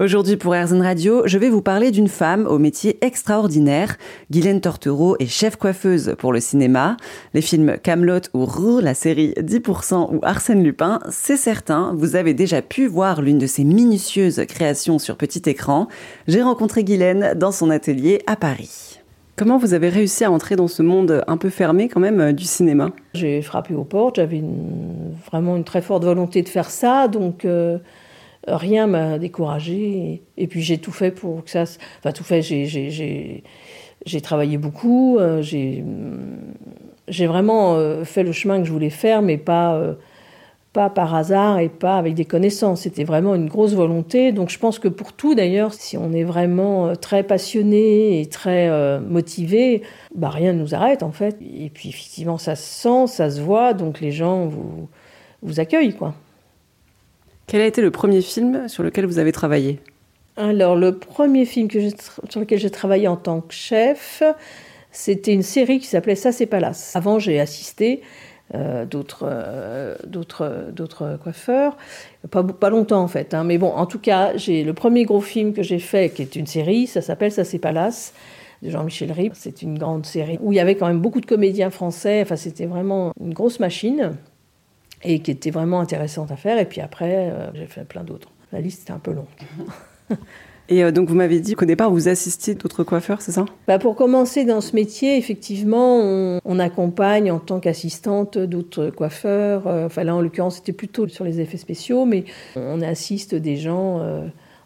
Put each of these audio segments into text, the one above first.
Aujourd'hui pour RZN Radio, je vais vous parler d'une femme au métier extraordinaire. Guylaine Tortereau est chef coiffeuse pour le cinéma. Les films Camelot ou Roux, la série 10% ou Arsène Lupin, c'est certain, vous avez déjà pu voir l'une de ses minutieuses créations sur petit écran. J'ai rencontré Guylaine dans son atelier à Paris. Comment vous avez réussi à entrer dans ce monde un peu fermé quand même euh, du cinéma? J'ai frappé aux portes, j'avais vraiment une très forte volonté de faire ça, donc... Euh, rien m'a découragé. Et, puis j'ai tout fait pour que ça. Enfin, tout fait, j'ai travaillé beaucoup. Euh, j'ai vraiment euh, fait le chemin que je voulais faire, mais pas, euh, pas par hasard et pas avec des connaissances. C'était vraiment une grosse volonté. Donc je pense que pour tout, d'ailleurs, si on est vraiment très passionné et très motivé, bah, rien ne nous arrête en fait. Et puis effectivement, ça se sent, ça se voit, donc les gens vous, vous accueillent, quoi. Quel a été le premier film sur lequel vous avez travaillé? Alors, le premier film sur lequel j'ai travaillé en tant que chef, c'était une série qui s'appelait Ça c'est Palace. Avant, j'ai assisté euh, d'autres, euh, d'autres, coiffeurs, pas, pas longtemps en fait. Hein. mais bon, en tout cas, j'ai le premier gros film que j'ai fait, qui est une série, ça s'appelle Ça c'est Palace de Jean-Michel Ribes. C'est une grande série où il y avait quand même beaucoup de comédiens français. Enfin, c'était vraiment une grosse machine et qui était vraiment intéressante à faire. Et puis après, euh, j'ai fait plein d'autres. La liste était un peu longue. Et euh, donc vous m'avez dit qu'au départ vous assistiez d'autres coiffeurs, c'est ça? Bah Pour commencer dans ce métier, effectivement, on, accompagne en tant qu'assistante d'autres coiffeurs. Euh, enfin là, en l'occurrence, c'était plutôt sur les effets spéciaux, mais on assiste des gens.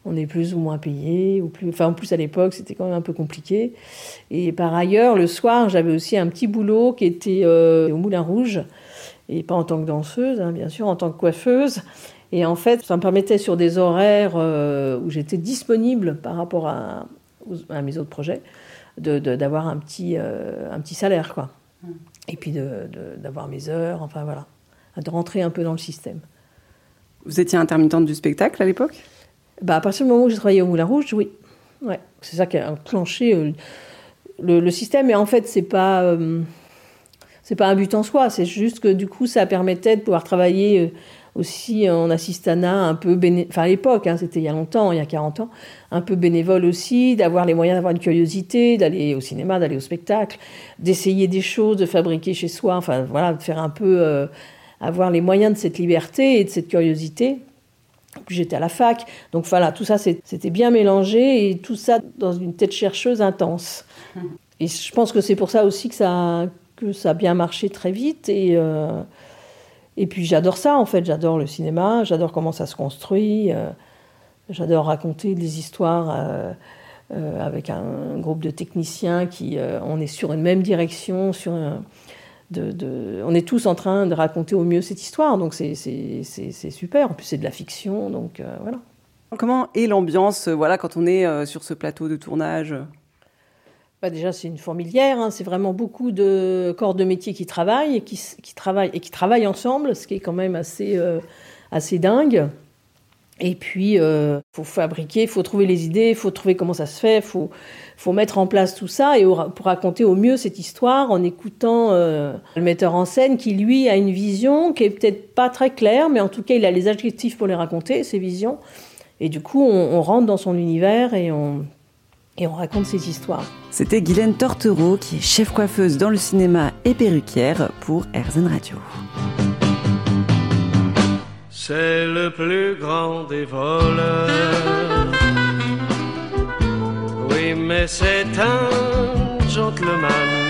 On est plus ou moins payé, ou plus. Enfin, en plus à l'époque, c'était quand même un peu compliqué. Et par ailleurs, le soir, j'avais aussi un petit boulot qui était au Moulin Rouge et pas en tant que danseuse, hein, bien sûr, en tant que coiffeuse. Et en fait, ça me permettait sur des horaires euh, où j'étais disponible par rapport à, à, mes autres projets, d'avoir de, un, petit, euh, un petit salaire, quoi. Hmm. Et puis d'avoir mes heures, enfin voilà, de rentrer un peu dans le système. Vous étiez intermittente du spectacle à l'époque? Bah, À partir du moment où j'ai travaillé au Moulin Rouge, oui. Ouais. C'est ça qui a enclenché euh, le, système. Et en fait, c'est pas c'est pas un but en soi, c'est juste que du coup, ça permettait de pouvoir travailler euh, aussi en assistana un peu bénévole, enfin à l'époque, hein, c'était il y a longtemps, il y a 40 ans, un peu bénévole aussi, d'avoir les moyens d'avoir une curiosité, d'aller au cinéma, d'aller au spectacle, d'essayer des choses, de fabriquer chez soi, enfin voilà, de faire un peu, euh, avoir les moyens de cette liberté et de cette curiosité. Puis j'étais à la fac, donc voilà, tout ça c'était bien mélangé et tout ça dans une tête chercheuse intense. Et je pense que c'est pour ça aussi que ça, que ça a bien marché très vite. Et, euh, et puis j'adore ça, en fait. J'adore le cinéma, j'adore comment ça se construit. Euh, j'adore raconter des histoires euh, avec un, groupe de techniciens qui, on est sur une même direction, sur de, de, on est tous en train de raconter au mieux cette histoire. Donc c'est super. En plus, c'est de la fiction. Donc voilà. Comment est l'ambiance voilà, quand on est sur ce plateau de tournage? Bah, déjà, c'est une fourmilière. Hein. c'est vraiment beaucoup de corps de métier qui travaillent et qui, travaillent et qui travaillent ensemble, ce qui est quand même assez, euh, assez dingue. Et puis, il euh, faut fabriquer, il faut trouver les idées, il faut trouver comment ça se fait, il faut, mettre en place tout ça et pour raconter au mieux cette histoire en écoutant euh, le metteur en scène qui, lui, a une vision qui est peut-être pas très claire, mais en tout cas, il a les adjectifs pour les raconter, ces visions. Et du coup, on rentre dans son univers et on, et on raconte ses histoires. C'était Guylaine Tortereau qui est chef coiffeuse dans le cinéma et perruquière pour RZN Radio. C'est le plus grand des voleurs. Oui, mais c'est un gentleman